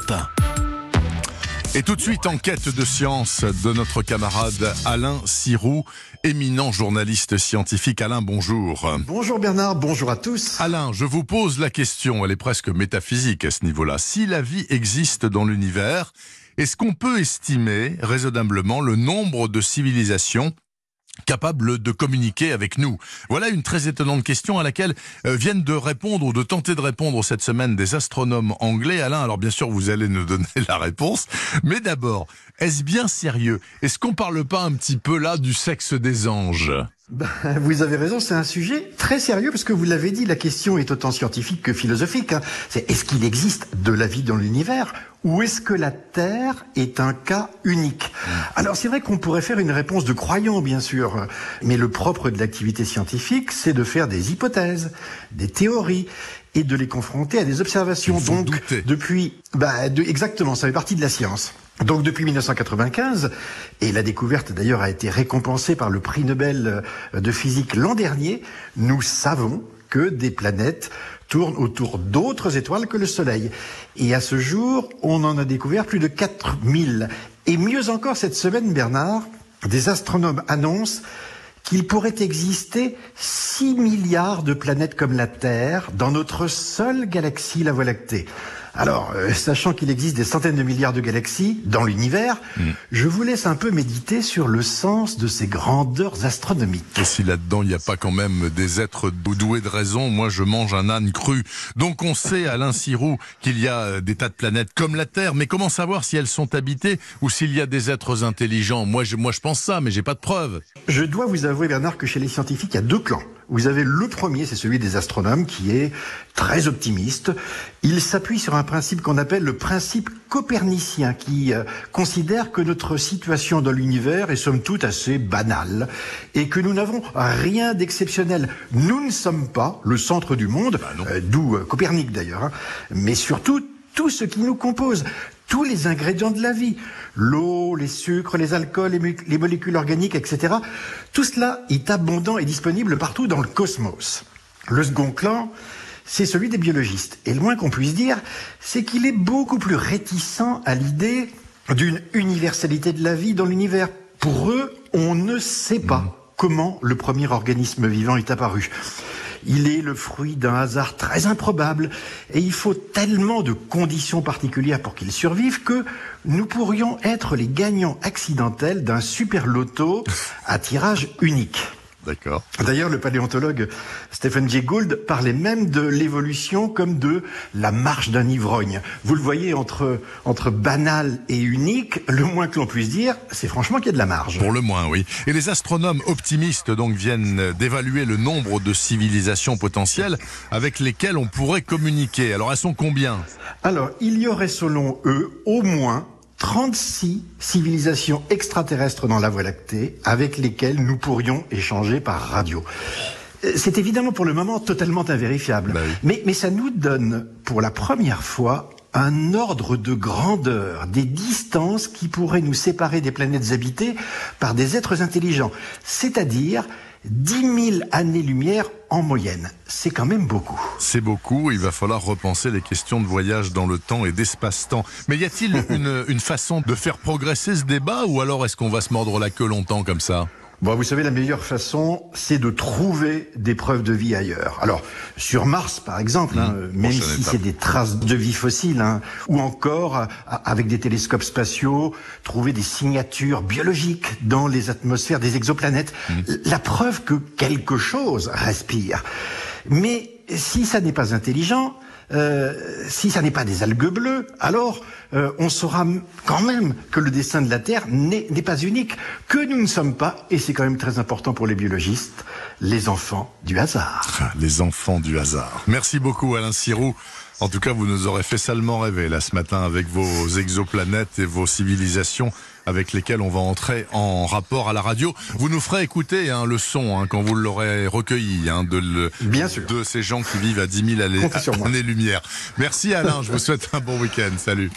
Europe 1. Et tout de suite, enquête de science de notre camarade Alain Sirou, éminent journaliste scientifique. Alain, bonjour. Bonjour Bernard, bonjour à tous. Alain, je vous pose la question, elle est presque métaphysique à ce niveau-là. Si la vie existe dans l'univers, est-ce qu'on peut estimer raisonnablement le nombre de civilisations capable de communiquer avec nous Voilà une très étonnante question à laquelle euh, viennent de répondre ou de tenter de répondre cette semaine des astronomes anglais. Alain, alors bien sûr, vous allez nous donner la réponse. Mais d'abord, est-ce bien sérieux? Est-ce qu'on parle pas un petit peu là du sexe des anges? Ben, vous avez raison, c'est un sujet très sérieux parce que vous l'avez dit, la question est autant scientifique que philosophique. Hein. C'est est-ce qu'il existe de la vie dans l'univers ou est-ce que la Terre est un cas unique? Alors c'est vrai qu'on pourrait faire une réponse de croyant, bien sûr, mais le propre de l'activité scientifique, c'est de faire des hypothèses, des théories et de les confronter à des observations. Donc depuis, bah, de, exactement, ça fait partie de la science. Donc depuis 1995, et la découverte d'ailleurs a été récompensée par le prix Nobel euh, de physique l'an dernier, nous savons que des planètes tournent autour d'autres étoiles que le Soleil. Et à ce jour, on en a découvert plus de 4000. Et mieux encore, cette semaine, Bernard, des astronomes annoncent qu'il pourrait exister 6 milliards de planètes comme la Terre dans notre seule galaxie, la Voie lactée. Alors, euh, sachant qu'il existe des centaines de milliards de galaxies dans l'univers, mm. je vous laisse un peu méditer sur le sens de ces grandeurs astronomiques. Et si là-dedans, il n'y a pas quand même des êtres doués de raison, moi je mange un âne cru. Donc on sait, Alain Sirou, qu'il y a euh, des tas de planètes comme la Terre, mais comment savoir si elles sont habitées ou s'il y a des êtres intelligents? Moi je, moi je pense ça, mais j'ai pas de preuves. Je dois vous avouer, Bernard, que chez les scientifiques, il y a deux clans. Vous avez le premier, c'est celui des astronomes, qui est très optimiste. Il s'appuie sur un principe qu'on appelle le principe copernicien, qui euh, considère que notre situation dans l'univers est somme toute assez banale et que nous n'avons rien d'exceptionnel. Nous ne sommes pas le centre du monde, bah euh, d'où euh, Copernic d'ailleurs, hein. mais surtout tout ce qui nous compose, tous les ingrédients de la vie, l'eau, les sucres, les alcools, les, molécules organiques, etc. Tout cela est abondant et disponible partout dans le cosmos. Le second clan, c'est celui des biologistes. Et le moins qu'on puisse dire, c'est qu'il est beaucoup plus réticent à l'idée d'une universalité de la vie dans l'univers. Pour eux, on ne sait pas mmh. comment le premier organisme vivant est apparu. Il est le fruit d'un hasard très improbable et il faut tellement de conditions particulières pour qu'il survive que nous pourrions être les gagnants accidentels d'un super loto à tirage unique. D'accord. D'ailleurs, le paléontologue Stephen Jay Gould parlait même de l'évolution comme de la marche d'un ivrogne. Vous le voyez, entre, entre banal et unique, le moins que l'on puisse dire, c'est franchement qu'il y a de la marge. Pour le moins, oui. Et les astronomes optimistes, donc, viennent d'évaluer le nombre de civilisations potentielles avec lesquelles on pourrait communiquer. Alors, elles sont combien? Alors, il y aurait, selon eux, au moins 36 civilisations extraterrestres dans la Voie lactée avec lesquelles nous pourrions échanger par radio. Euh, c'est évidemment pour le moment totalement invérifiable, bah mais, mais ça nous donne pour la première fois un ordre de grandeur, des distances qui pourraient nous séparer des planètes habitées par des êtres intelligents, c'est-à-dire 10 000 années-lumière en moyenne. C'est quand même beaucoup. C'est beaucoup. Il va falloir repenser les questions de voyage dans le temps et d'espace-temps. Mais y a-t-il une, une façon de faire progresser ce débat ou alors est-ce qu'on va se mordre la queue longtemps comme ça? Bon, vous savez, la meilleure façon, c'est de trouver des preuves de vie ailleurs. Alors, sur Mars, par exemple, hein, mmh. même si c'est des traces de vie fossile, hein, ou encore, avec des télescopes spatiaux, trouver des signatures biologiques dans les atmosphères des exoplanètes, mmh. la preuve que quelque chose respire. Mais si ça n'est pas intelligent, euh, si ça n'est pas des algues bleues, alors euh, on saura quand même que le dessin de la Terre n'est pas unique, que nous ne sommes pas, et c'est quand même très important pour les biologistes, les enfants du hasard. Ah, les enfants du hasard. Merci beaucoup Alain Sirou. En tout cas, vous nous aurez fait salement rêver là ce matin avec vos exoplanètes et vos civilisations avec lesquelles on va entrer en rapport à la radio. Vous nous ferez écouter hein, le son hein, quand vous l'aurez recueilli hein, de, le, Bien sûr. de ces gens qui vivent à 10 000 années-lumière. Merci Alain, je vous souhaite un bon week-end. Salut.